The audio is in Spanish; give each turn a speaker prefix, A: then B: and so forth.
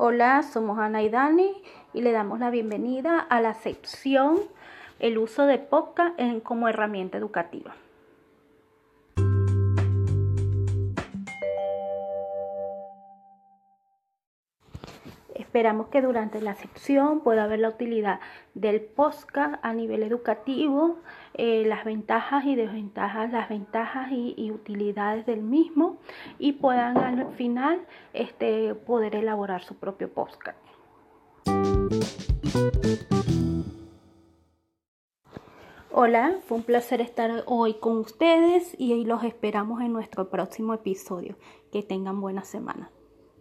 A: Hola, somos Ana y Dani y le damos la bienvenida a la sección El uso de podcast como herramienta educativa. Esperamos que durante la sección pueda ver la utilidad del podcast a nivel educativo, eh, las ventajas y desventajas, las ventajas y, utilidades del mismo y puedan al final este, poder elaborar su propio podcast. Hola, fue un placer estar hoy con ustedes y los esperamos en nuestro próximo episodio. Que tengan buena semana.